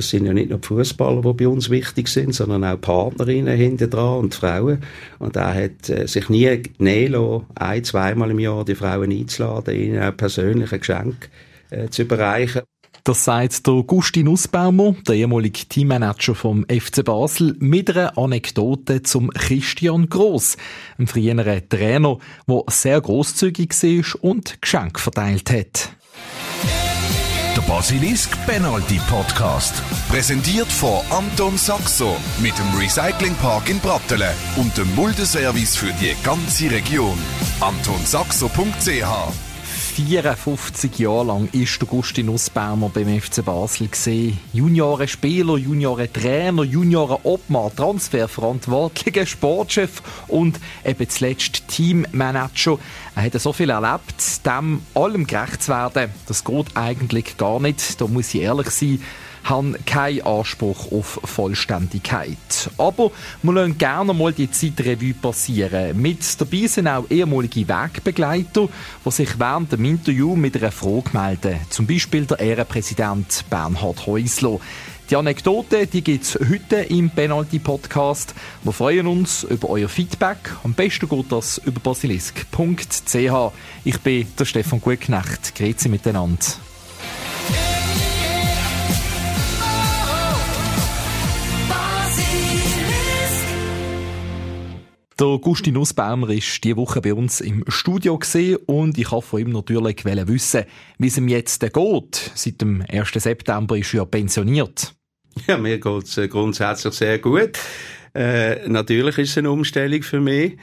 Es sind ja nicht nur die Fußballer, die bei uns wichtig sind, sondern auch Partnerinnen hinter dran und Frauen. Und er hat äh, sich nie nehmen ein, zweimal im Jahr die Frauen einzuladen, ihnen auch persönliche Geschenke äh, zu überreichen. Das sagt der Gustin Nussbaumer, der ehemalige Teammanager vom FC Basel, mit einer Anekdote zum Christian Gross, einem früheren Trainer, der sehr grosszügig war und Geschenke verteilt hat. Der Basilisk Penalty Podcast. Präsentiert von Anton Saxo mit dem Recyclingpark in Brattelen und dem Muldeservice für die ganze Region. AntonSaxo.ch 54 Jahre lang ist der Gustin Nussbaumer beim FC Basel gesehen. Junioren Spieler, Junioren Trainer, Junioren Obmann, Transferverantwortlicher, Sportchef und eben zuletzt Teammanager. Er hat so viel erlebt, dem allem gerecht zu werden. Das geht eigentlich gar nicht. Da muss ich ehrlich sein haben keinen Anspruch auf Vollständigkeit. Aber wir lassen gerne mal die Zeitrevue passieren. Mit dabei sind auch ehemalige Wegbegleiter, die sich während dem Interview mit einer Frage melden. Zum Beispiel der Ehrenpräsident Bernhard Häusler. Die Anekdote, die gibt's heute im Penalty Podcast. Wir freuen uns über euer Feedback. Am besten geht das über basilisk.ch. Ich bin der Stefan Gutknecht. Grüezi miteinander. Der Gusti Nussbaumer war diese Woche bei uns im Studio und ich wollte von ihm natürlich wissen, wie es ihm jetzt geht. Seit dem 1. September ist er ja pensioniert. Ja, mir geht es äh, grundsätzlich sehr gut. Äh, natürlich ist es eine Umstellung für mich.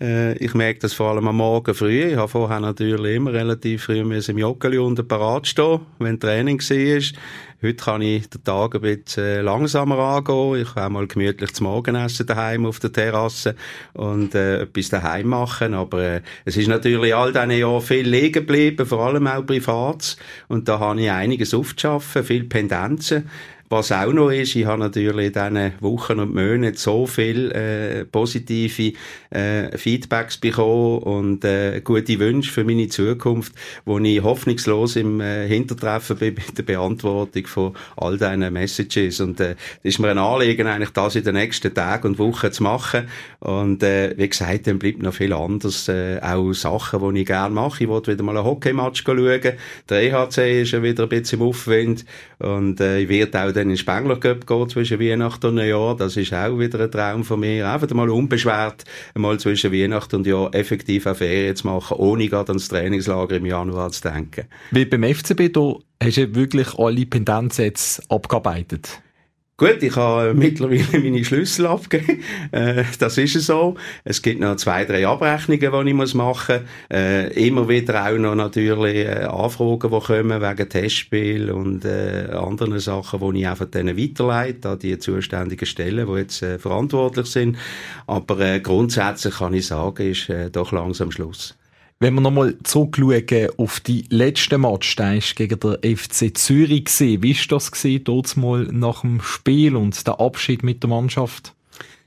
Äh, ich merke das vor allem am Morgen früh. Ich habe vorher natürlich immer relativ früh im Joggeli unter parat stehen, wenn Training war. Heute kann ich den Tag ein bisschen äh, langsamer angehen. Ich kann mal gemütlich zum Morgenessen daheim auf der Terrasse und äh, etwas daheim machen. Aber äh, es ist natürlich all diesen Jahren viel liegen geblieben, vor allem auch privat. Und da habe ich einiges aufzuschaffen, viel Pendenzen. Was auch noch ist, ich habe natürlich in diesen Wochen und Monaten so viel äh, positive äh, Feedbacks bekommen und äh, gute Wünsche für meine Zukunft, wo ich hoffnungslos im äh, Hintertreffen bin bei der Beantwortung von all diesen Messages. Und äh, ist mir ein Anliegen, eigentlich das in den nächsten Tagen und Wochen zu machen. Und äh, wie gesagt, dann bleibt noch viel anderes, äh, auch Sachen, die ich gerne mache. Ich wollte wieder mal ein Hockeymatch schauen. Der EHC ist ja wieder ein bisschen im Aufwind und äh, ich werde auch dann in Spengler gehen zwischen Weihnachten und Neujahr. Das ist auch wieder ein Traum von mir. Einfach mal unbeschwert mal zwischen Weihnachten und Jahr effektiv eine Ferien zu machen, ohne gerade ans Trainingslager im Januar zu denken. Wie beim FCB, da hast du wirklich alle Pendenzen abgearbeitet? Gut, ich habe mittlerweile meine Schlüssel abgegeben. Äh, das ist so. Es gibt noch zwei, drei Abrechnungen, die ich muss machen muss. Äh, immer wieder auch noch natürlich äh, Anfragen, die kommen wegen Testspiel und äh, anderen Sachen, die ich einfach denen weiterleite an die zuständigen Stellen, die jetzt äh, verantwortlich sind. Aber äh, grundsätzlich kann ich sagen, ist doch langsam Schluss. Wenn wir nochmal zurückschauen auf die letzte Match, der ist gegen den FC Zürich. Wie war das gesehen, dort mal nach dem Spiel und der Abschied mit der Mannschaft?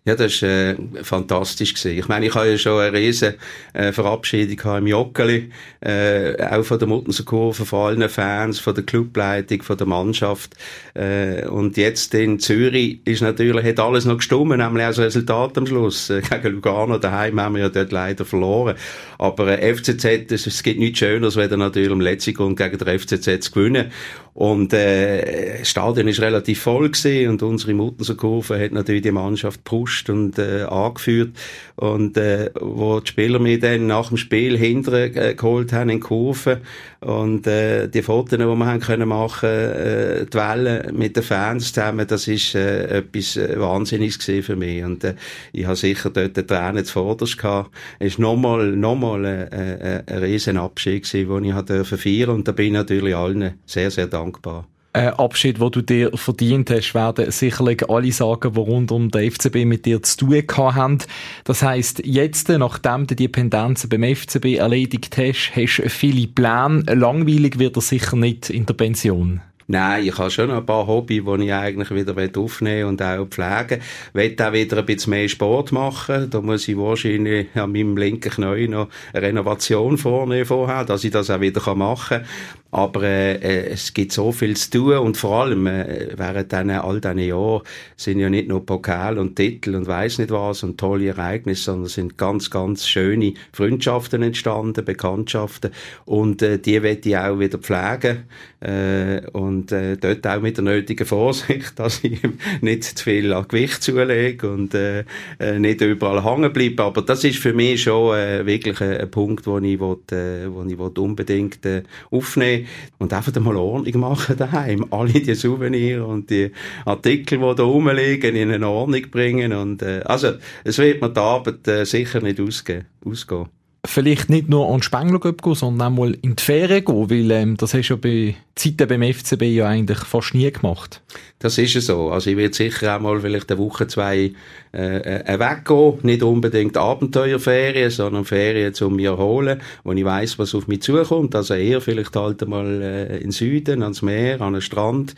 Ja, das war äh, fantastisch. Gewesen. Ich meine, ich habe ja schon eine riesen äh, Verabschiedung im Joggeli, äh, auch von der Muttenser Kurve, von allen Fans, von der Clubleitung, von der Mannschaft. Äh, und jetzt in Zürich ist natürlich, hat alles noch gestummen, nämlich das Resultat am Schluss. Äh, gegen Lugano daheim haben wir ja dort leider verloren. Aber äh, FCZ, es, es gibt nichts Schöneres, wenn natürlich im letzten Grund gegen den FCZ zu gewinnen. Und äh, das Stadion ist relativ voll gewesen und unsere Muttenser Kurve hat natürlich die Mannschaft gepusht und äh, angeführt. Und äh, wo die Spieler mir dann nach dem Spiel hinterher äh, geholt haben in Kurve und äh, die Fotos, die wir haben können machen, äh, die Wellen mit den Fans zusammen, das ist äh, etwas äh, Wahnsinniges gewesen für mich. Und äh, ich habe sicher dort die Tränen zuvorderst gehabt. Es ist nochmal, nochmal äh, äh, ein riesen Abschied gewesen, den ich feiern durfte. Und da bin ich natürlich allen sehr, sehr dankbar Ein Abschied, den du dir verdient hast, werden sicherlich alle sagen, die rund um den FCB mit dir zu tun haben. Das heisst, jetzt, nachdem du die Pendenzen beim FCB erledigt hast, hast du viele Pläne. Langweilig wird er sicher nicht in der Pension. Nein, ich habe schon ein paar Hobbys, die ich eigentlich wieder aufnehmen und auch pflegen will. auch wieder ein bisschen mehr Sport machen. Da muss ich wahrscheinlich an meinem linken Knie noch eine Renovation vornehmen vorher, dass ich das auch wieder machen kann. Aber äh, äh, es gibt so viel zu tun und vor allem äh, während diesen, all diesen Jahren sind ja nicht nur Pokal und Titel und weiß nicht was und tolle Ereignisse, sondern sind ganz, ganz schöne Freundschaften entstanden, Bekanntschaften und äh, die werde ich auch wieder pflegen äh, und äh, dort auch mit der nötigen Vorsicht, dass ich nicht zu viel an Gewicht zulege und äh, äh, nicht überall hängen bleibe. Aber das ist für mich schon äh, wirklich ein, ein Punkt, wo ich, will, äh, wo ich will unbedingt äh, aufnehmen und einfach mal Ordnung machen daheim. Alle die Souvenirs und die Artikel, die da rumliegen, in eine Ordnung bringen. Und, äh, also, es wird mir die Arbeit äh, sicher nicht ausgehen, ausgehen vielleicht nicht nur an Spengler gehen, sondern auch mal in die Ferien gehen, weil ähm, das hast du ja bei Zeiten beim FCB ja eigentlich fast nie gemacht. Das ist ja so. Also ich werde sicher auch mal vielleicht eine Woche, zwei äh, äh, weggehen. Nicht unbedingt Abenteuerferien, sondern Ferien zum mich erholen, wo ich weiß, was auf mich zukommt. Also eher vielleicht halt einmal äh, in den Süden, ans Meer, an den Strand.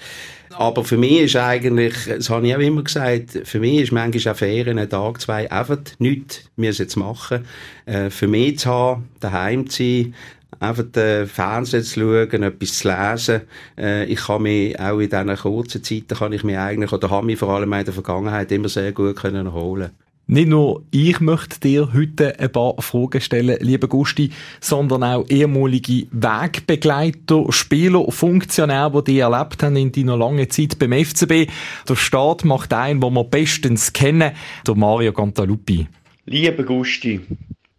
Aber für mich ist eigentlich, das habe ich auch immer gesagt, für mich ist manchmal auch Ferien, ein Tag, zwei, einfach nichts müssen zu machen. Äh, für mich zu haben, daheim zu sein, einfach den Fernsehen zu schauen, etwas zu lesen. Äh, ich kann mich auch in diesen kurzen Zeiten, kann ich mich eigentlich, oder habe mich vor allem in der Vergangenheit immer sehr gut können erholen nicht nur ich möchte dir heute ein paar Fragen stellen, lieber Gusti, sondern auch ehemalige Wegbegleiter, Spieler, Funktionäre, die die erlebt haben in deiner langen Zeit beim FCB. Der Staat macht einen, den wir bestens kennen, der Mario Cantaluppi. Lieber Gusti,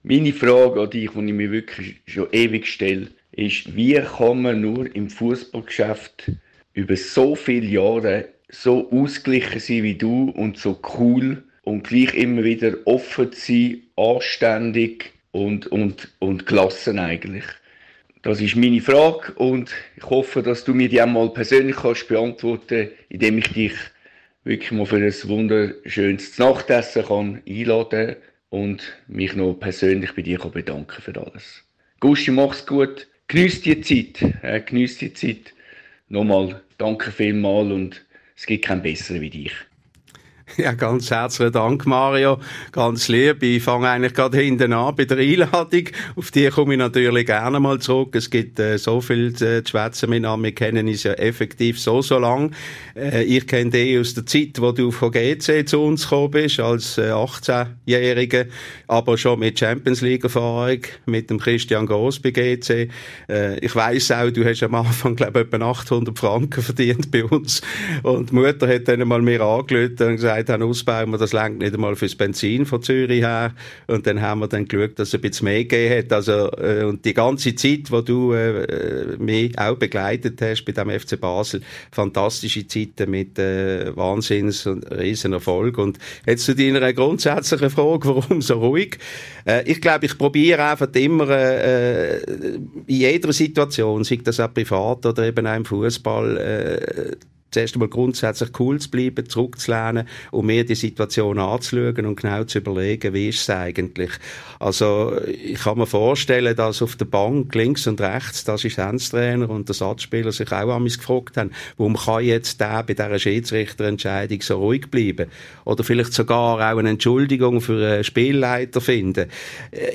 meine Frage an dich, die ich mir wirklich schon ewig stelle, ist, wie kann man nur im Fußballgeschäft über so viele Jahre so ausgeglichen sein wie du und so cool und gleich immer wieder offen zu sein, anständig und, und, und gelassen eigentlich. Das ist meine Frage und ich hoffe, dass du mir die einmal persönlich kannst beantworten, indem ich dich wirklich mal für ein wunderschönes Nachtessen kann einladen und mich noch persönlich bei dir bedanken für alles. Gusti, mach's gut. Genieß die Zeit. Äh, genieß die Zeit. Nochmal danke vielmals und es gibt keinen besseren wie dich. Ja, ganz herzlichen Dank, Mario. Ganz lieb. Ich fange eigentlich gerade hinten an bei der Einladung. Auf die komme ich natürlich gerne mal zurück. Es gibt äh, so viel äh, zu schwätzen miteinander. Wir kennen uns ja effektiv so, so lang. Äh, ich kenne dich aus der Zeit, wo du von GC zu uns gekommen bist, als äh, 18-Jähriger, aber schon mit Champions League-Erfahrung, mit dem Christian Gross bei GC. Äh, ich weiss auch, du hast am Anfang, glaube ich, etwa 800 Franken verdient bei uns. Und die Mutter hat dann mal mir angelötet und gesagt, gesagt haben, ausbauen wir, das längt nicht einmal fürs Benzin von Zürich her. Und dann haben wir dann geschaut, dass es ein bisschen mehr gegeben hat. Also, äh, und die ganze Zeit, wo du äh, mich auch begleitet hast bei dem FC Basel, fantastische Zeiten mit äh, Wahnsinns- und riesen Erfolg. Und jetzt zu deiner grundsätzlichen Frage, warum so ruhig? Äh, ich glaube, ich probiere einfach immer äh, in jeder Situation, sei das auch privat oder eben auch im Fußball, äh, zuerst einmal grundsätzlich cool zu bleiben, zurückzulernen und mir die Situation anzuschauen und genau zu überlegen, wie ist es eigentlich. Also ich kann mir vorstellen, dass auf der Bank links und rechts der Assistenztrainer und der Satzspieler sich auch an mich gefragt haben, warum kann jetzt der bei dieser Schiedsrichterentscheidung so ruhig bleiben? Oder vielleicht sogar auch eine Entschuldigung für einen Spielleiter finden.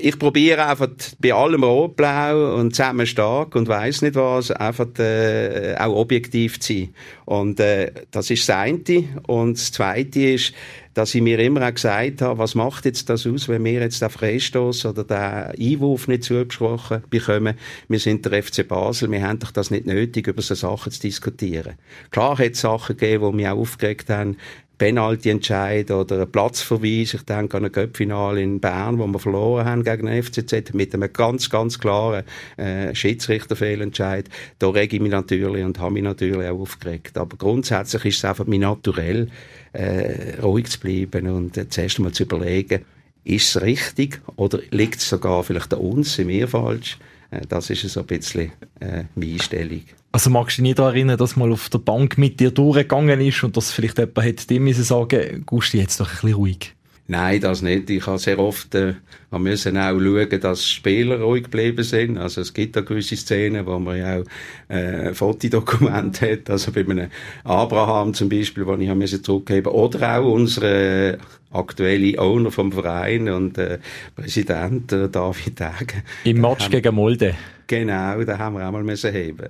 Ich probiere einfach bei allem Rot-Blau und zusammen stark und weiß nicht was, einfach äh, auch objektiv zu sein. Und äh, das ist das eine. Und das zweite ist, dass ich mir immer auch gesagt habe, was macht jetzt das aus, wenn wir jetzt den Freistoß oder den Einwurf nicht zugesprochen bekommen. Wir sind der FC Basel, wir haben doch das nicht nötig, über so Sachen zu diskutieren. Klar hat es Sachen gegeben, die mich auch aufgeregt haben, Penalty-Entscheid oder ein Platzverweis. Ich denke an ein Göppfinal in Bern, wo wir verloren haben gegen den FCZ mit einem ganz, ganz klaren äh, Schiedsrichterfehlentscheid. Da rege ich mich natürlich und habe mich natürlich auch aufgeregt. Aber grundsätzlich ist es einfach mein Naturell, äh, ruhig zu bleiben und äh, zuerst einmal zu überlegen, ist es richtig oder liegt es sogar vielleicht an uns, sind wir falsch? Äh, das ist so ein bisschen äh, meine Einstellung. Also magst du dich nicht daran erinnern, dass mal auf der Bank mit dir durchgegangen ist und dass vielleicht jemand hätte dir müssen sagen, Gusti, jetzt doch ein bisschen ruhig? Nein, das nicht. Ich habe sehr oft, äh, wir müssen auch schauen, dass Spieler ruhig geblieben sind. Also es gibt da gewisse Szenen, wo man ja auch äh, Fotodokumente hat. Also bei einem Abraham zum Beispiel, wo ich habe zurückgeben Oder auch unsere aktuelle Owner vom Verein und äh, Präsident äh, David Degen. Im Match gegen Molde. Genau, da haben wir auch mal müssen heben.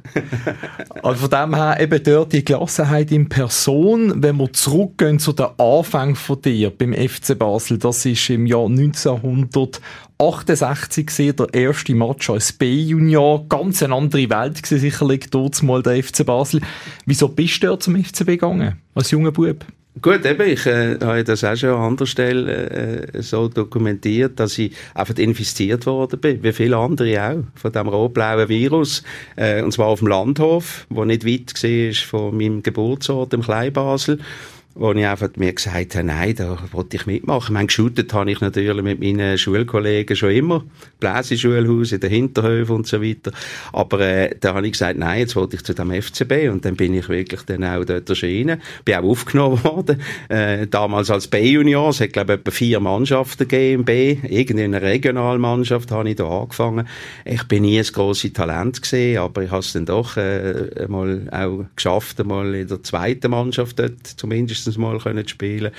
also von dem her eben dort die Gelassenheit in Person. Wenn wir zurückgehen zu den Anfang von dir beim FC Basel, das ist im Jahr 1968 gesehen, der erste Match als B-Junior. Ganz eine andere Welt gewesen, sicherlich dort mal der FC Basel. Wieso bist du dort zum FCB gegangen, als junger Bub? Gut, eben, ich äh, habe das auch schon an anderer Stelle äh, so dokumentiert, dass ich einfach infiziert worden bin, wie viele andere auch, von dem rot-blauen Virus. Äh, und zwar auf dem Landhof, wo nicht weit war von meinem Geburtsort im Kleinbasel wo ich einfach mir gesagt habe, nein, da wollte ich mitmachen. Ich meine, geshootet habe ich natürlich mit meinen Schulkollegen schon immer. Bläseschulhaus in den Hinterhöfen und so weiter. Aber äh, da habe ich gesagt, nein, jetzt wollte ich zu dem FCB und dann bin ich wirklich dann auch dort erschienen. Bin auch aufgenommen worden. Äh, damals als B-Junior. Es hat, glaube ich, etwa vier Mannschaften gegeben B. Irgendeine Regionalmannschaft habe ich da angefangen. Ich bin nie ein grosses Talent gesehen, aber ich habe es dann doch äh, mal auch geschafft, mal in der zweiten Mannschaft dort zumindest wenigstens mal können spielen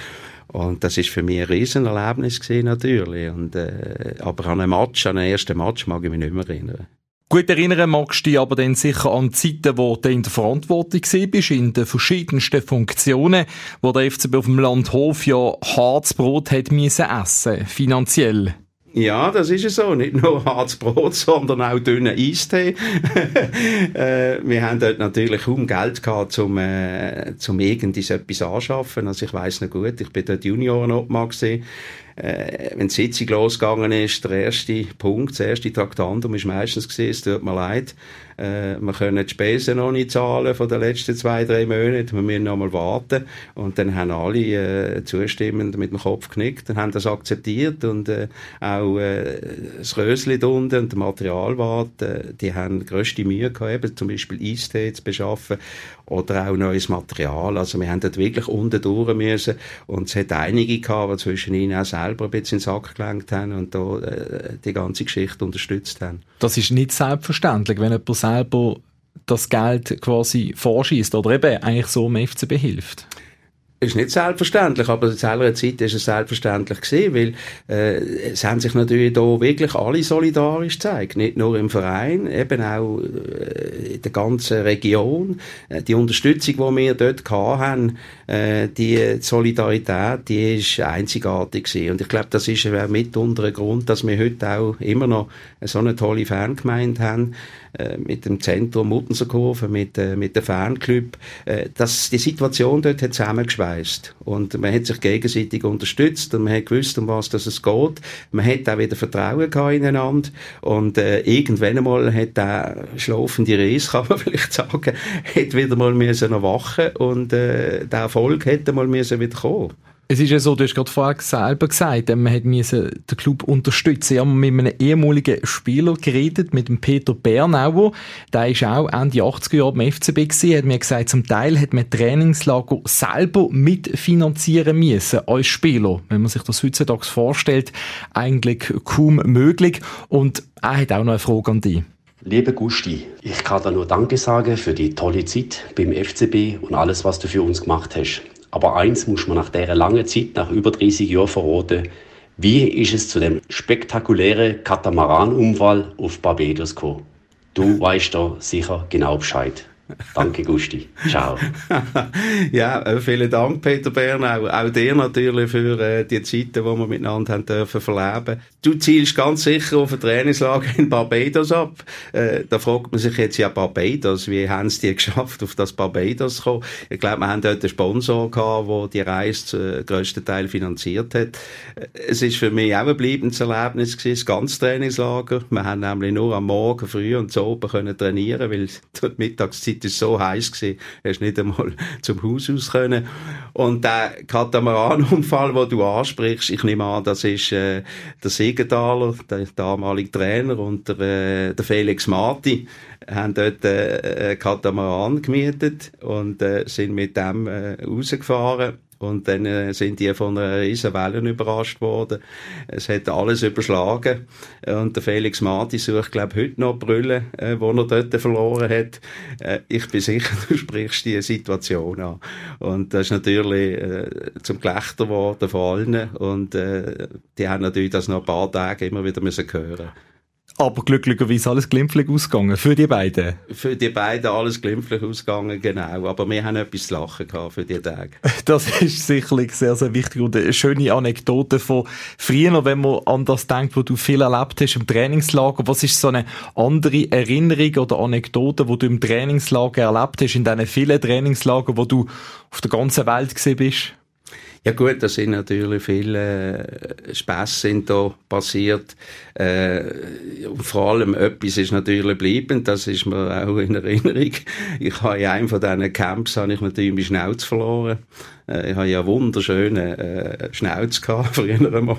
und das ist für mich ein Riesenerlebnis gewesen, natürlich. Und, äh, aber an einen Match, an einen ersten Match mag ich mich nicht mehr erinnern. Gut erinnern magst du dich aber dann sicher an Zeiten, wo du in der Verantwortung bist, in den verschiedensten Funktionen, wo der FCB auf dem Landhof ja hartes Brot hat müssen essen, finanziell. Ja, das ist so. Nicht nur hartes Brot, sondern auch dünnen Eistee. äh, wir haben dort natürlich kaum Geld gehabt, um, äh, zum irgendetwas anschaffen. Also ich weiss noch gut, ich bin dort Juniorenobmann gesehen äh, wenn die Sitzung losgegangen ist, der erste Punkt, das erste Traktandum ist meistens gewesen, es tut mir leid, äh, wir können die Spesen noch nicht zahlen von den letzten zwei, drei Monaten, wir müssen noch mal warten. Und dann haben alle äh, zustimmend mit dem Kopf genickt und haben das akzeptiert und äh, auch äh, das Rösli unten und der Materialwart, äh, die haben grösste Mühe gehabt, eben, zum Beispiel Eistee zu beschaffen oder auch neues Material. Also wir haben dort wirklich unten durch müssen und es hat einige gehabt, die zwischen ihnen auch selber ein bisschen in den Sack gelenkt haben und da äh, die ganze Geschichte unterstützt haben. Das ist nicht selbstverständlich, wenn jemand selber das Geld quasi vorschießt oder eben eigentlich so im FCB hilft ist nicht selbstverständlich, aber zu seiner Zeit ist es selbstverständlich gewesen, weil äh, es haben sich natürlich da wirklich alle solidarisch gezeigt, nicht nur im Verein, eben auch äh, in der ganzen Region. Äh, die Unterstützung, die wir dort hatten, äh, die Solidarität, die ist einzigartig gewesen. Und ich glaube, das ist mitunter ein Grund, dass wir heute auch immer noch so eine tolle Fangemeinde haben, äh, mit dem Zentrum Muttenserkurve, mit, äh, mit dem Fanclub, äh, dass die Situation dort hat zusammengeschweißt und man hat sich gegenseitig unterstützt und man hat gewusst, um was es geht. Man hat auch wieder Vertrauen gehabt ineinander und äh, irgendwann einmal hat der schlafende Reis, kann man vielleicht sagen, hat wieder mal müssen erwachen und äh, der Erfolg hätte mal müssen wieder kommen. Es ist ja so, du hast gerade vorher selber gesagt, man hat den Club unterstützen. Ich habe mit einem ehemaligen Spieler geredet, mit dem Peter Bernauer. Der ist auch Ende 80er Jahre beim FCB gewesen, hat mir gesagt, zum Teil hat man Trainingslager selber mitfinanzieren müssen als Spieler. Wenn man sich das heutzutage vorstellt, eigentlich kaum möglich. Und er hat auch noch eine Frage an dich. Liebe Gusti, ich kann dir nur Danke sagen für die tolle Zeit beim FCB und alles, was du für uns gemacht hast. Aber eins muss man nach dieser langen Zeit, nach über 30 Jahren verraten. Wie ist es zu dem spektakulären Katamaran-Unfall auf Barbados gekommen? Du weißt da sicher genau Bescheid. Danke, Gusti. Ciao. ja, äh, vielen Dank, Peter Bernau. Auch dir natürlich für äh, die Zeiten, die wir miteinander haben dürfen verleben. Du zielst ganz sicher auf ein Trainingslager in Barbados ab. Äh, da fragt man sich jetzt ja Barbados, wie haben sie die geschafft, auf das Barbados zu kommen? Ich glaube, wir haben dort einen Sponsor gehabt, der die Reise zum grössten Teil finanziert hat. Äh, es ist für mich auch ein bleibendes Erlebnis gewesen, das ganze Trainingslager. Wir haben nämlich nur am Morgen früh und zu oben können trainieren, weil die Mittagszeit Zeit ist so heiß gewesen, hast nicht einmal zum Haus aus können. Und der Katamaranunfall, den du ansprichst, ich nehme an, das ist äh, der Siegenthaler, der damalige Trainer und der, äh, der Felix Marti, haben dort äh, einen Katamaran gemietet und äh, sind mit dem äh, rausgefahren Und dann äh, sind die von einer riesen Welle überrascht worden. Es hat alles überschlagen. Und der Felix Marti sucht, glaube heute noch Brille, äh, wo er dort verloren hat. Äh, ich bin sicher, du sprichst die Situation an. Und das ist natürlich äh, zum Gelächter geworden von allen. Und äh, die haben natürlich das noch ein paar Tage immer wieder müssen hören aber glücklicherweise alles glimpflich ausgegangen für die beiden. Für die beiden alles glimpflich ausgegangen, genau. Aber wir haben etwas zu lachen gehabt für die Tage. Das ist sicherlich sehr, sehr wichtig und eine schöne Anekdote von früher, wenn man an das denkt, wo du viel erlebt hast im Trainingslager. Was ist so eine andere Erinnerung oder Anekdote, wo du im Trainingslager erlebt hast, in diesen vielen Trainingslagern, wo du auf der ganzen Welt gesehen bist? Ja gut, da sind natürlich viele äh, Späße sind da passiert. Äh, vor allem etwas ist natürlich geblieben, das ist mir auch in Erinnerung. Ich habe in einem von diesen Camps habe ich natürlich meine Schnauze verloren. Äh, ich habe ja wunderschöne äh, Schnauz gehabt, früher einmal.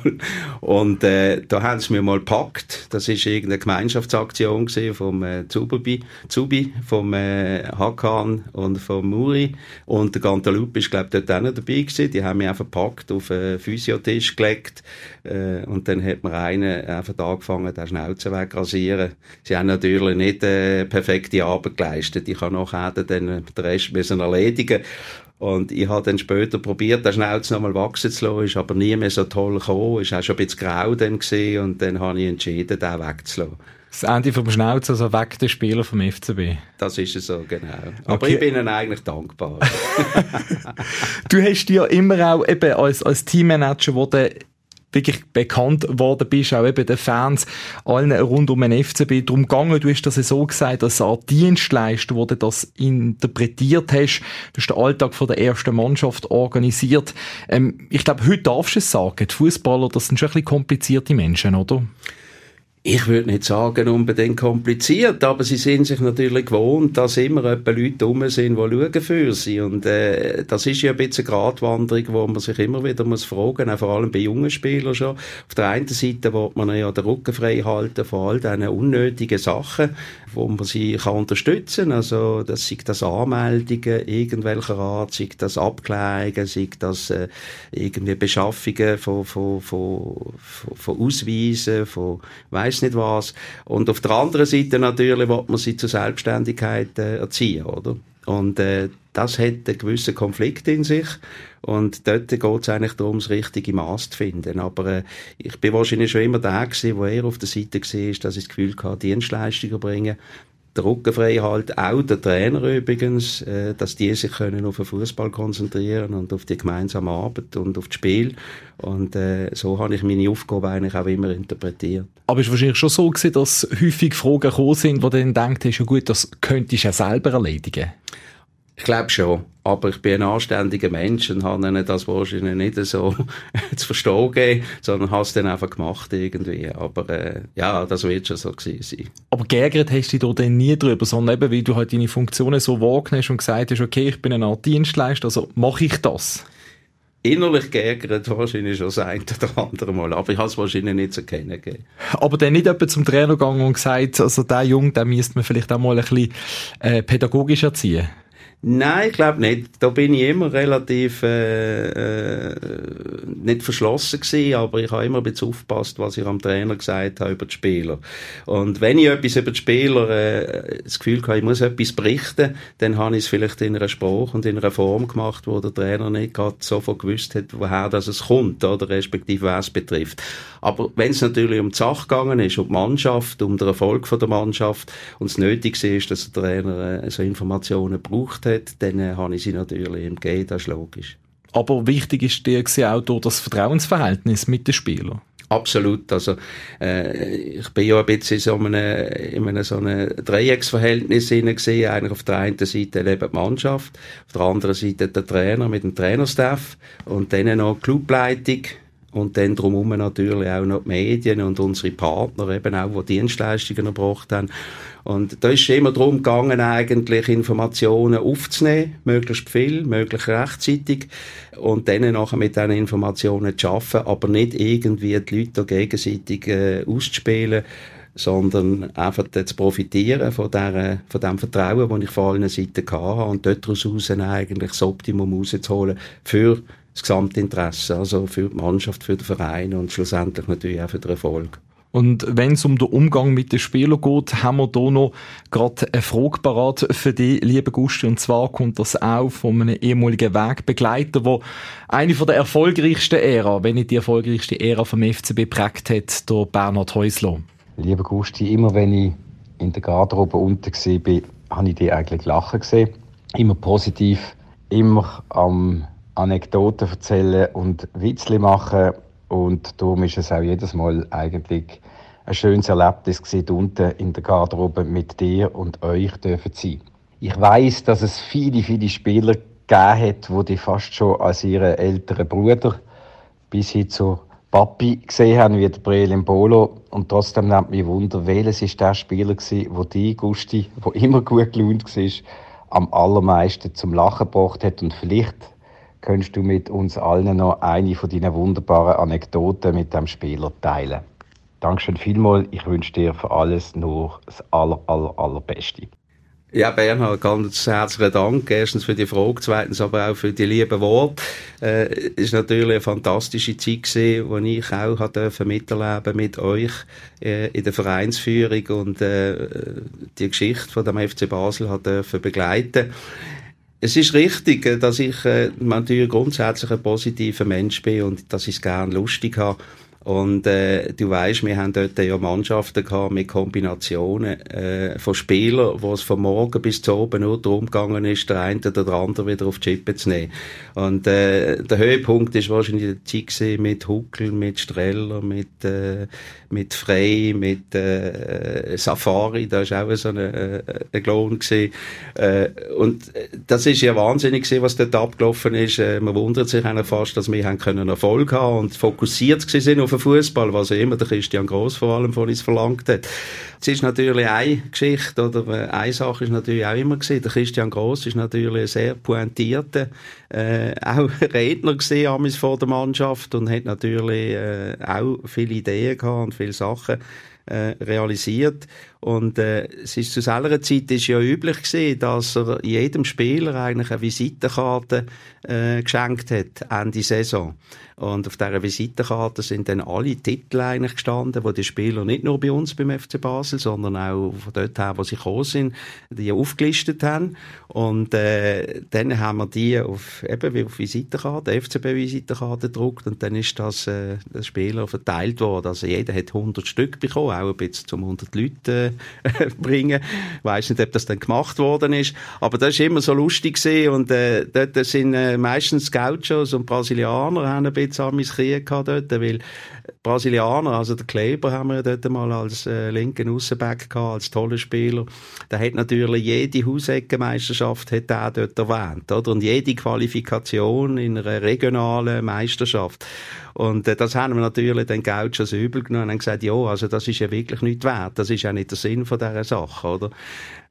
Und äh, da haben sie mir mal gepackt. Das ist irgendeine Gemeinschaftsaktion vom äh, Zubi, Zubi, vom äh, Hakan und vom Muri. Und der Gantalup ist, glaube ich, dort auch noch dabei gewesen. Die haben mich einfach gepackt, auf einen Physiotisch gelegt. Äh, und dann hat mir einer einfach angefangen, den Schnauzen wegrasieren. Sie haben natürlich nicht äh, perfekte Arbeit geleistet. Ich habe nachher dann den Rest müssen erledigen und ich habe dann später probiert, den Schnauz nochmal wachsen zu lassen, ist aber nie mehr so toll gekommen, ist auch schon ein bisschen grau dann gewesen, und dann habe ich entschieden, den wegzulassen. Das Ende vom Schnauz, also weg der Spieler vom FCB. Das ist es so, genau. Aber okay. ich bin ihnen eigentlich dankbar. du hast ja immer auch eben als, als Teammanager, wo der wirklich bekannt worden bist, auch eben den Fans, allen rund um den FCB. Darum gegangen, du hast das so gesagt, dass Art Dienstleister, wo du das interpretiert hast, du hast den Alltag von der ersten Mannschaft organisiert. Ähm, ich glaube, heute darfst du es sagen, die Fußballer, das sind schon ein bisschen komplizierte Menschen, oder? Ich würde nicht sagen unbedingt kompliziert, aber sie sind sich natürlich gewohnt, dass immer etwa Leute rum sind, die schauen für sie. Und äh, das ist ja ein bisschen eine Gratwanderung, wo man sich immer wieder muss fragen, auch vor allem bei jungen Spielern schon. Auf der einen Seite will man ja den Rücken frei halten von all diesen unnötigen Sachen, wo man sie kann unterstützen kann. Also das sei das Anmeldungen irgendwelcher Art, sei das Abklärungen, sei das äh, irgendwie Beschaffungen von, von, von, von Ausweisen, von weiss nicht was. Und auf der anderen Seite natürlich will man sie zur Selbstständigkeit äh, erziehen, oder? Und äh, das hat einen gewissen Konflikt in sich. Und dort geht es eigentlich darum, das richtige Maß zu finden. Aber äh, ich bin wahrscheinlich schon immer der gewesen, wo er auf der Seite war, dass ich das Gefühl hatte, Dienstleistungen bringen der Rücken frei halten, auch der Trainer übrigens, äh, dass die sich können auf den Fußball konzentrieren und auf die gemeinsame Arbeit und auf das Spiel. Und äh, so habe ich meine Aufgabe eigentlich auch immer interpretiert. Aber es war wahrscheinlich schon so gewesen, dass häufig Fragen gekommen sind, wo du dann denkst, ja gut, das könntest du ja selber erledigen. Ich glaube schon. Aber ich bin ein anständiger Mensch und habe ihnen das wahrscheinlich nicht so zu verstehen gegeben, sondern habe es dann einfach gemacht irgendwie. Aber äh, ja, das wird schon so gewesen sein. Aber geärgert hast du dich da dann nie drüber, sondern eben, weil du halt deine Funktionen so wahrgenommen und gesagt hast, okay, ich bin eine Art Dienstleister, also mache ich das? innerlich geärgert wahrscheinlich schon das eine oder andere Mal, aber ich habe es wahrscheinlich nicht zu erkennen gegeben. Aber dann nicht jemand zum Trainer gegangen und gesagt, also der Junge, den müsste man vielleicht auch mal ein bisschen äh, pädagogisch erziehen? Nein, ich glaube nicht. Da bin ich immer relativ äh, äh, nicht verschlossen gewesen, aber ich habe immer ein bisschen aufgepasst, was ich am Trainer gesagt habe über die Spieler. Und wenn ich etwas über die Spieler äh, das Gefühl habe, ich muss etwas berichten, dann habe ich es vielleicht in einer Sprache und in einer Form gemacht, wo der Trainer nicht gerade sofort gewusst hat, woher das es kommt, oder respektive wer es betrifft. Aber wenn es natürlich um die Sache gegangen ist, um die Mannschaft, um den Erfolg von der Mannschaft und es nötig ist, dass der Trainer äh, so Informationen braucht hat, dann äh, habe ich sie natürlich im Gehen, das ist logisch. Aber wichtig ist dir auch durch das Vertrauensverhältnis mit den Spielern. Absolut. Also, äh, ich bin ja ein bisschen in so einem, in einem so einem Dreiecksverhältnis gesehen. Eigentlich auf der einen Seite lebt die Mannschaft, auf der anderen Seite der Trainer mit dem Trainerstaff und dann noch die Clubleitung und dann drumherum natürlich auch noch die Medien und unsere Partner eben auch, die Dienstleistungen erbracht haben. Und da ist es immer darum gegangen, eigentlich Informationen aufzunehmen, möglichst viel, möglichst rechtzeitig und dann nachher mit diesen Informationen zu arbeiten, aber nicht irgendwie die Leute gegenseitig äh, auszuspielen, sondern einfach zu profitieren von, der, von dem Vertrauen, das ich von allen Seiten hatte und dort daraus eigentlich das Optimum rauszuholen für das Gesamtinteresse, also für die Mannschaft, für den Verein und schlussendlich natürlich auch für den Erfolg. Und wenn es um den Umgang mit den Spielern geht, haben wir hier noch gerade eine Frage parat für dich, liebe Gusti. Und zwar kommt das auch von einem ehemaligen Wegbegleiter, der eine von der erfolgreichsten Ära, wenn nicht die erfolgreichste Ära vom FCB prägt hat, der Bernhard Häusler. Liebe Gusti, immer wenn ich in der Garderobe unten war, habe ich dich eigentlich lachen gesehen. Immer positiv, immer am Anekdoten erzählen und Witzli machen und darum ist es auch jedes Mal eigentlich ein schönes Erlebnis gewesen, unten in der Garderobe mit dir und euch dürfen sein. Ich weiß, dass es viele, viele Spieler gegeben hat, wo die fast schon als ihre älteren Bruder bis hin zu Papi gesehen haben, wie der Brelin Bolo. Und trotzdem nimmt mich Wunder, welches ist der Spieler gewesen, wo die Gusti, wo immer gut gelaunt war, am allermeisten zum Lachen gebracht hat und vielleicht könntest du mit uns allen noch eine von deinen wunderbaren Anekdoten mit dem Spieler teilen. Dankeschön vielmals. Ich wünsche dir für alles nur das aller, aller, allerbeste. Ja, Bernhard, ganz herzlichen Dank. Erstens für die Frage, zweitens aber auch für die lieben Worte. Äh, ist natürlich eine fantastische Zeit gewesen, die ich auch hatte miterleben mit euch äh, in der Vereinsführung und äh, die Geschichte von dem FC Basel hat begleiten es ist richtig, äh, dass ich äh, natürlich grundsätzlich ein positiver Mensch bin und dass ich es gerne lustig habe. Und äh, du weißt, wir haben dort ja Mannschaften gehabt mit Kombinationen äh, von Spielern, wo es von morgen bis zu oben nur darum gegangen ist, der eine oder der andere wieder auf die Chippe zu nehmen. Und äh, der Höhepunkt ist wahrscheinlich die Zeit mit Huckel, mit Streller, mit, äh, mit Frey, mit äh, Safari, da ist auch so ein, äh, ein Klon. Äh, und das ist ja wahnsinnig gewesen, was dort abgelaufen ist. Äh, man wundert sich fast, dass wir haben können Erfolg haben und fokussiert sind auf den Fußball, was immer der Christian Gross vor allem von uns verlangt hat. Es ist natürlich eine Geschichte oder äh, eine Sache ist natürlich auch immer gesehen. Der Christian Gross ist natürlich ein sehr pointierter, äh, auch Redner gesehen vor der Mannschaft und hat natürlich äh, auch viele Ideen gehabt und viele Sachen äh, realisiert. Und äh, es ist zu selber Zeit ist ja üblich gewesen, dass er jedem Spieler eigentlich eine Visitenkarte äh, geschenkt hat, Ende Saison. Und auf dieser Visitenkarte sind dann alle Titel eigentlich gestanden, wo die Spieler nicht nur bei uns beim FC Basel, sondern auch von dort her, wo sie gekommen sind, die aufgelistet haben. Und äh, dann haben wir die auf, eben wie auf Visitenkarte, FCB-Visitenkarte gedruckt und dann ist das, äh, das Spieler verteilt worden. Also jeder hat 100 Stück bekommen, auch ein bisschen zum 100 Leute äh, bringen. Ich weiss nicht, ob das dann gemacht worden ist, aber das ist immer so lustig gewesen und äh, dort sind äh, meistens Gauchos und Brasilianer haben ein bisschen an Krieg gehabt dort, weil Brasilianer, also der Kleber haben wir dort mal als äh, linken Aussenback gehabt, als toller Spieler. Der hat natürlich jede Hauseckenmeisterschaft hat er dort erwähnt, oder? Und jede Qualifikation in einer regionalen Meisterschaft. Und äh, das haben wir natürlich den Gauchos übel genommen und haben gesagt, ja, also das ist ja wirklich nicht wert. Das ist ja nicht der Sinn von dieser Sache, oder?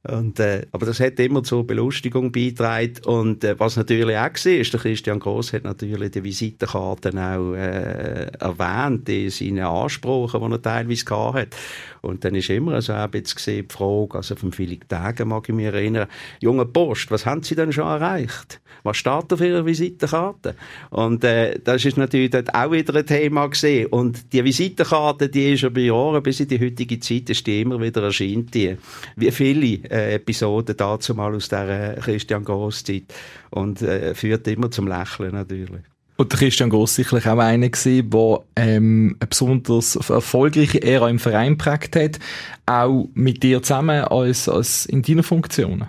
Und, äh, aber das hat immer zur Belustigung beigetragen. Und äh, was natürlich auch war, ist, der Christian Gross hat natürlich die Visitenkarten auch äh, erwähnt in seinen Ansprüchen, die er teilweise gehabt hat. Und dann ist immer so ein bisschen die Frage, also von Philipp Tagen mag ich mich erinnern, junge Post, was haben Sie denn schon erreicht? Was steht auf Ihrer Visitenkarte? Und äh, das ist natürlich dort auch wieder ein Thema gesehen. Und die Visitenkarte, die ist über Jahre bis in die heutige Zeit, ist die immer wieder erscheint, die. Wie viele äh, Episoden dazu mal aus der Christian Gross-Zeit. Und äh, führt immer zum Lächeln natürlich. Und Christian Gross sicherlich auch einer gewesen, der ähm, eine besonders erfolgreiche Ära im Verein prägt hat, auch mit dir zusammen als, als in deiner Funktion.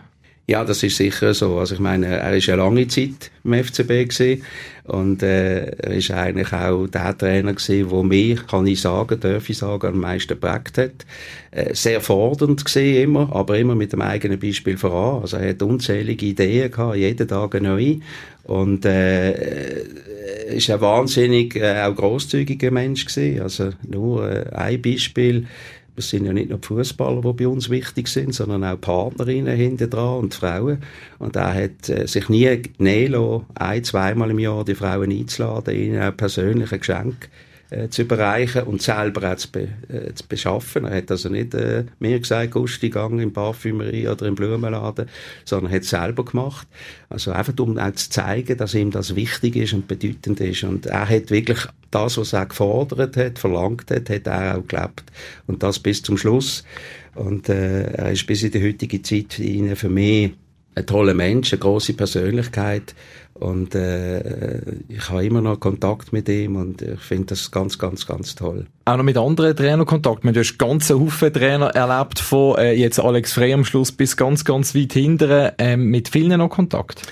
Ja, das ist sicher so. Also ich meine, er ist eine lange Zeit im FCB gewesen und äh, er ist eigentlich auch der Trainer gewesen, der mich, kann ich sagen, darf ich sagen, am meisten geprägt hat. Äh, sehr fordernd gesehen immer, aber immer mit dem eigenen Beispiel voran. Also er hat unzählige Ideen gehabt, jeden Tag neu und äh, ist ein wahnsinnig äh, auch großzügiger Mensch gewesen. Also nur äh, ein Beispiel es sind ja nicht nur die Fußballer, die bei uns wichtig sind, sondern auch Partnerinnen hinter dran und Frauen. Und er hat äh, sich nie nehmen ein, zweimal im Jahr die Frauen einzuladen, ihnen auch persönliche Geschenke äh, zu überreichen und selber auch zu, be, äh, zu beschaffen. Er hat also nicht äh, mir gesagt, Gusti, gang in Parfümerie oder im Blumenladen, sondern er hat es selber gemacht. Also einfach um auch zu zeigen, dass ihm das wichtig ist und bedeutend ist. Und er hat wirklich das, was er gefordert hat, verlangt hat, hat er auch gelebt. Und das bis zum Schluss. Und äh, er ist bis in die heutige Zeit für mich ein toller Mensch, eine große Persönlichkeit und äh, ich habe immer noch Kontakt mit ihm und ich finde das ganz, ganz, ganz toll. Auch noch mit anderen Trainern Kontakt. Du hast ganze Haufen Trainer erlebt, von äh, jetzt Alex Frey am Schluss bis ganz, ganz weit hinten. Ähm, mit vielen noch Kontakt?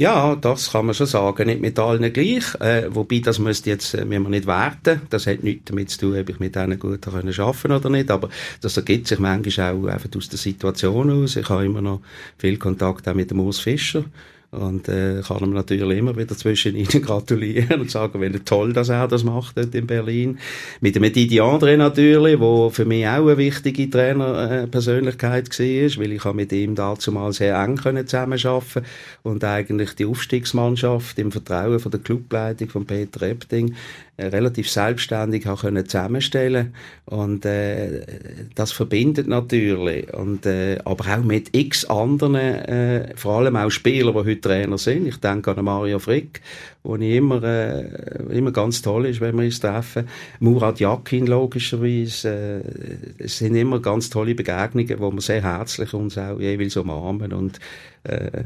Ja, das kann man schon sagen. Nicht mit allen gleich. Äh, wobei, das müsste jetzt, äh, müssen wir nicht werten. Das hat nichts damit zu tun, ob ich mit denen gut können arbeiten oder nicht. Aber das ergibt sich manchmal auch einfach aus der Situation aus. Ich habe immer noch viel Kontakt auch mit dem Urs Fischer. Und äh, kann ihm natürlich immer wieder zwischen ihnen gratulieren und sagen, wie toll, dass er das macht dort in Berlin. Mit dem Didi Andre natürlich, wo für mich auch eine wichtige Trainerpersönlichkeit äh, war, weil ich mit ihm dazu mal sehr eng zusammenarbeiten und eigentlich die Aufstiegsmannschaft im Vertrauen von der Clubleitung von Peter Epting äh, relativ selbstständig auch können zusammenstellen und äh, das verbindet natürlich und äh, aber auch mit x anderen äh, vor allem auch Spieler die heute Trainer sind. Ich denke an Mario Frick wo ich immer äh, immer ganz toll ist wenn wir uns treffen. Murat Yakin logischerweise äh, es sind immer ganz tolle Begegnungen wo wir sehr herzlich uns auch jeweils umarmen und äh,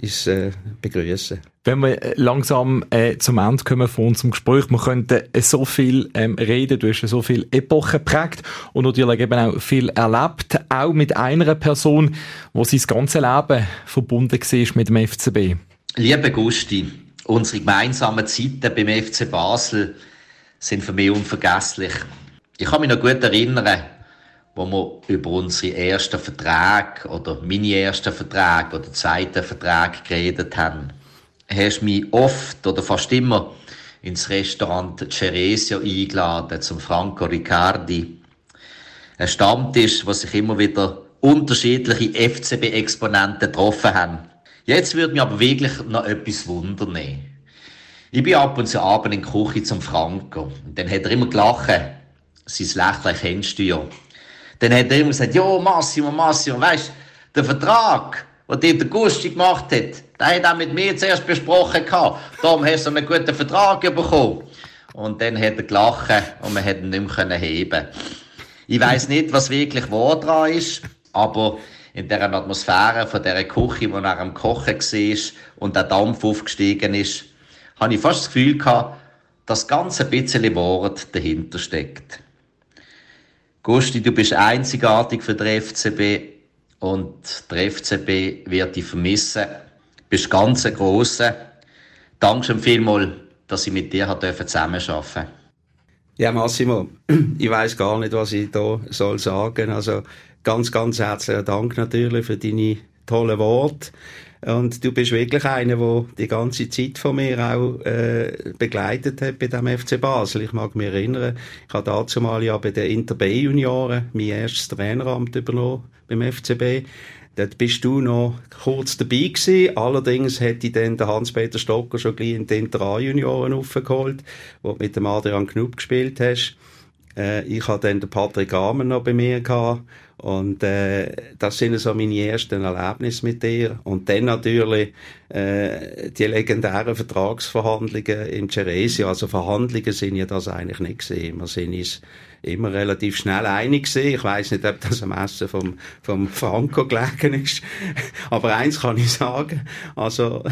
ist äh, begrüßen wenn wir äh, langsam äh, zum Ende kommen von unserem Gespräch, wir könnten äh, so viel ähm, reden, du hast so viele Epochen geprägt und natürlich eben auch viel erlebt, auch mit einer Person, wo sein ganze Leben verbunden war mit dem FCB. Liebe Gusti, unsere gemeinsamen Zeiten beim FC Basel sind für mich unvergesslich. Ich kann mich noch gut erinnern, wo wir über unsere ersten Verträge oder meine ersten Verträge oder zweiten Verträge geredet haben hast mich oft oder fast immer ins Restaurant Ceresio eingeladen, zum Franco Riccardi. Ein Stammtisch, wo sich immer wieder unterschiedliche FCB-Exponenten getroffen haben. Jetzt würde mich aber wirklich noch etwas wundern. Ich bin ab und zu abend in der Küche zum Franco. Und dann hat er immer gelacht. Sein Lächeln kennst du ja. Dann hat er immer gesagt, jo, Massimo, Massimo, weißt, der Vertrag, was dir der Gusti gemacht hat, der hat auch mit mir zuerst besprochen gehabt. Darum hast du einen guten Vertrag bekommen. Und dann hat er gelacht und wir hätten ihn nicht mehr heben Ich weiss nicht, was wirklich wahr dran ist, aber in dieser Atmosphäre von dieser Küche, wo er am Kochen war und der Dampf aufgestiegen ist, habe ich fast das Gefühl gehabt, dass ganz ein bisschen Wort dahinter steckt. Gusti, du bist einzigartig für den FCB und der FCB wird dich vermissen. Du bist ganz ein grosser. Danke schon vielmals, dass ich mit dir zusammenarbeiten durfte. Ja, Massimo, ich weiß gar nicht, was ich soll sagen. Also ganz, ganz herzlichen Dank natürlich für deine tollen Worte. Und du bist wirklich einer, der die ganze Zeit von mir auch äh, begleitet hat bei dem FC Basel. Ich mag mich erinnern, ich habe dazu mal ja bei den Inter B-Junioren mein erstes Traineramt übernommen beim FCB. Dort bist du noch kurz dabei gewesen. Allerdings hätte dann der Hans-Peter Stocker schon gleich in den Inter A-Junioren aufgeholt, wo du mit dem Adrian Knupp gespielt hast. Äh, ich hatte dann den Patrick Amer noch bei mir gehabt und äh, das sind so meine ersten Erlebnisse mit dir. Und dann natürlich äh, die legendären Vertragsverhandlungen in Ceresio. Also Verhandlungen sind ja das eigentlich nicht gesehen. Wir sind uns immer relativ schnell einig gewesen. Ich weiß nicht, ob das am Essen vom, vom Franco gelegen ist. Aber eins kann ich sagen. Also,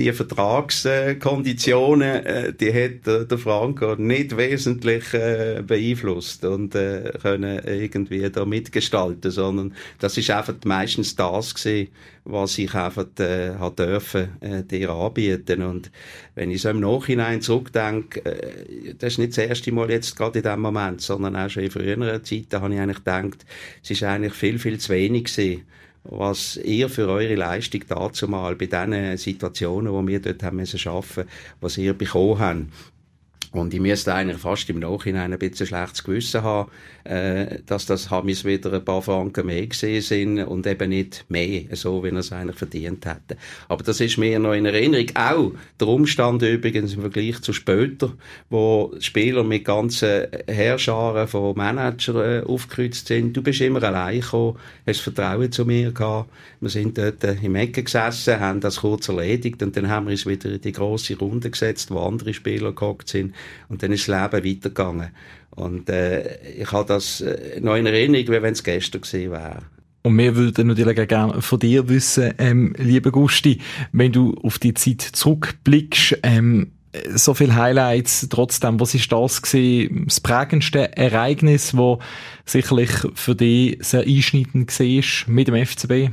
die Vertragskonditionen, äh, die hat der Franco nicht wesentlich äh, beeinflusst und äh, können irgendwie da mitgestalten, sondern das ist einfach meistens das gewesen, was ich einfach äh, hat dürfen äh, dir anbieten. Und wenn ich so im Nachhinein zurückdenke, äh, das ist nicht das erste Mal jetzt gerade in dem Moment, sondern auch schon in früheren Zeiten habe ich eigentlich gedacht, es ist eigentlich viel, viel zu wenig gewesen, was ihr für eure Leistung dazu mal bei diesen Situationen, wo wir dort haben müssen schaffen, was ihr bekommen habt. Und ich müsste eigentlich fast im Nachhinein ein bisschen schlechtes Gewissen haben, äh, dass das Hamis wieder ein paar Franken mehr gesehen sind und eben nicht mehr, so wie er es eigentlich verdient hätte. Aber das ist mir noch in Erinnerung. Auch der Umstand übrigens im Vergleich zu später, wo Spieler mit ganzen Herrscharen von Managern äh, aufgekreuzt sind. Du bist immer allein gekommen, hast Vertrauen zu mir gehabt. Wir sind dort im Ecken gesessen, haben das kurz erledigt und dann haben wir uns wieder in die grosse Runde gesetzt, wo andere Spieler gehockt sind und dann ist das Leben weitergegangen. Und äh, ich habe das äh, noch in Erinnerung, wie wenn es gestern gewesen wäre. Und wir würden natürlich gerne von dir wissen, ähm, lieber Gusti, wenn du auf die Zeit zurückblickst, ähm, so viele Highlights, trotzdem, was ist das gewesen, das prägendste Ereignis, wo sicherlich für dich sehr einschneidend war mit dem FCB?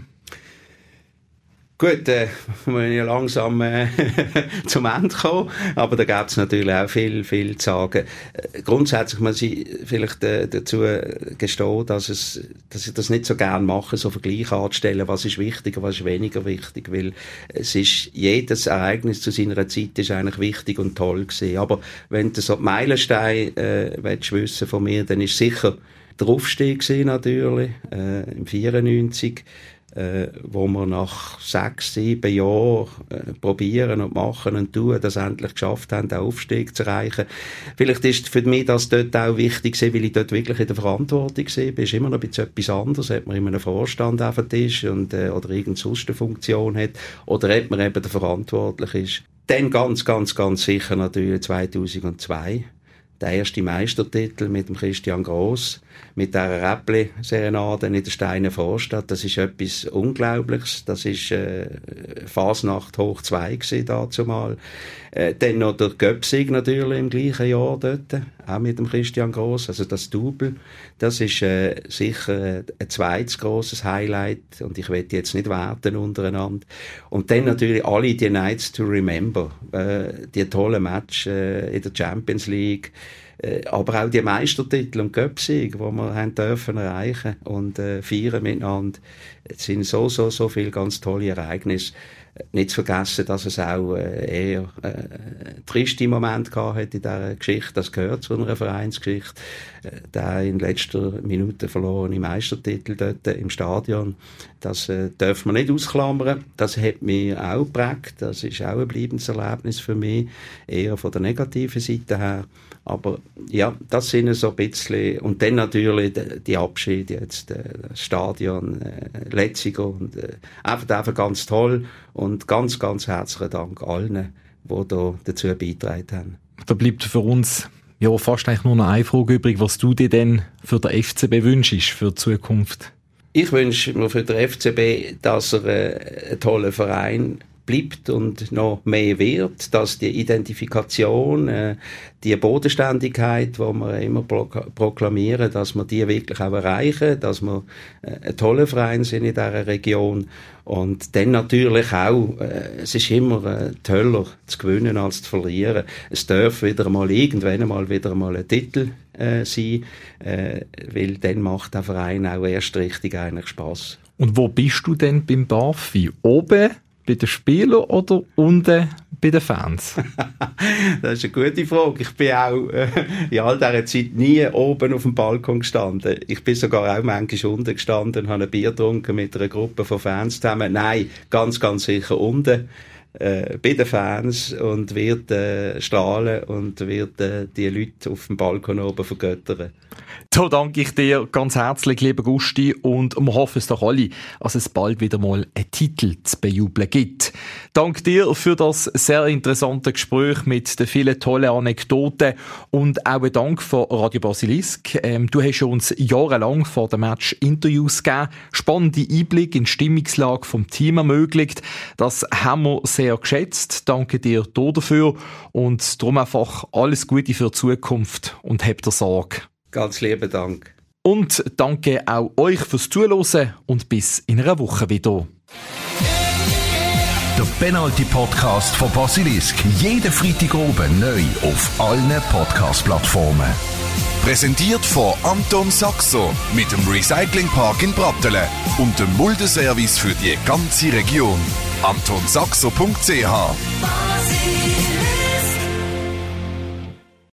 Gut, äh, wir ja langsam äh, zum Ende kommen, aber da gibt es natürlich auch viel, viel zu sagen. Äh, grundsätzlich muss ich vielleicht äh, dazu gestehen, dass, es, dass ich das nicht so gern mache, so Vergleiche anzustellen, was ist wichtiger, was ist weniger wichtig, weil es ist, jedes Ereignis zu seiner Zeit ist eigentlich wichtig und toll gewesen. Aber wenn du so die Meilensteine äh, willst wissen von mir, dann ist sicher der Aufstieg natürlich, äh, im 94, äh, wo wir nach sechs, sieben Jahren äh, probieren und machen und tun, das endlich geschafft haben, den Aufstieg zu erreichen. Vielleicht ist für mich das dort auch wichtig weil ich dort wirklich in der Verantwortung war. ist immer noch ein bisschen etwas anderes, ob man in einem Vorstand auf ist und, äh, oder irgendeine sonst Funktion hat oder ob man eben der verantwortlich ist. Dann ganz, ganz, ganz sicher natürlich 2002 der erste Meistertitel mit dem Christian Gross, mit der Räppli-Serenade in der Steiner Vorstadt, das ist etwas Unglaubliches. Das ist äh, Fasnacht hoch zwei gewesen, dazu mal. Äh, dann noch der Göpsig natürlich im gleichen Jahr dort, auch mit dem Christian Gross, also das Double. Das ist äh, sicher ein zweites grosses Highlight und ich werde jetzt nicht werten untereinander. Und dann natürlich alle die Nights to Remember, äh, die tollen Match äh, in der Champions League, äh, aber auch die Meistertitel und Göpsig, die wir haben dürfen erreichen und äh, feiern miteinander. Es sind so, so, so viele ganz tolle Ereignisse. Nicht zu vergessen, dass es auch äh, eher äh, triste Momente gehabt hat in dieser Geschichte. Das gehört zu einer Vereinsgeschichte. Äh, der in letzter Minute verlorene Meistertitel dort im Stadion, das äh, darf man nicht ausklammern. Das hat mich auch geprägt. Das ist auch ein bleibendes Erlebnis für mich, eher von der negativen Seite her. Aber ja, das sind so ein bisschen, und dann natürlich die, Abschiede jetzt, äh, das Stadion, äh, Letziger und äh, einfach, einfach ganz toll und ganz, ganz herzlichen Dank allen, die da dazu beigetragen haben. Da bleibt für uns ja fast eigentlich nur noch eine Frage übrig, was du dir denn für den FCB wünschst für die Zukunft? Ich wünsche mir für den FCB, dass er äh, ein toller Verein bleibt und noch mehr wird, dass die Identifikation, äh, die Bodenständigkeit, die wir immer proklamieren, dass wir die wirklich auch erreichen, dass wir äh, ein toller Verein sind in dieser Region und dann natürlich auch, äh, es ist immer äh, toller zu gewinnen als zu verlieren. Es darf wieder mal irgendwann mal wieder mal ein Titel äh, sein, äh, weil dann macht der Verein auch erst richtig eigentlich Spaß. Und wo bist du denn beim Barfi? Oben bei den Spielern oder unten bei den Fans? das ist eine gute Frage. Ich bin auch äh, in all dieser Zeit nie oben auf dem Balkon gestanden. Ich bin sogar auch manchmal unten gestanden und habe ein Bier getrunken mit einer Gruppe von Fans zusammen. Nein, ganz, ganz sicher unten äh, bei den Fans und wird äh, strahlen und wird äh, die Leute auf dem Balkon oben vergöttern. So danke ich dir ganz herzlich, lieber Gusti, und wir hoffen es doch alle, dass es bald wieder mal einen Titel zu bejubeln gibt. Danke dir für das sehr interessante Gespräch mit den vielen tollen Anekdoten und auch ein Dank von Radio Basilisk. Ähm, du hast uns jahrelang vor dem Match Interviews gegeben, spannende Einblick in die Stimmungslage vom Team ermöglicht. Das haben wir sehr geschätzt. Danke dir dafür und darum einfach alles Gute für die Zukunft und habt ihr Sorge. Ganz lieben Dank. Und danke auch euch fürs Zuhören und bis in einer Woche wieder. Der Penalty Podcast von Basilisk. Jeden Freitag oben neu auf allen Podcast-Plattformen. Präsentiert von Anton Saxo mit dem Recyclingpark in Brattelen und dem Muldeservice für die ganze Region. AntonSaxo.ch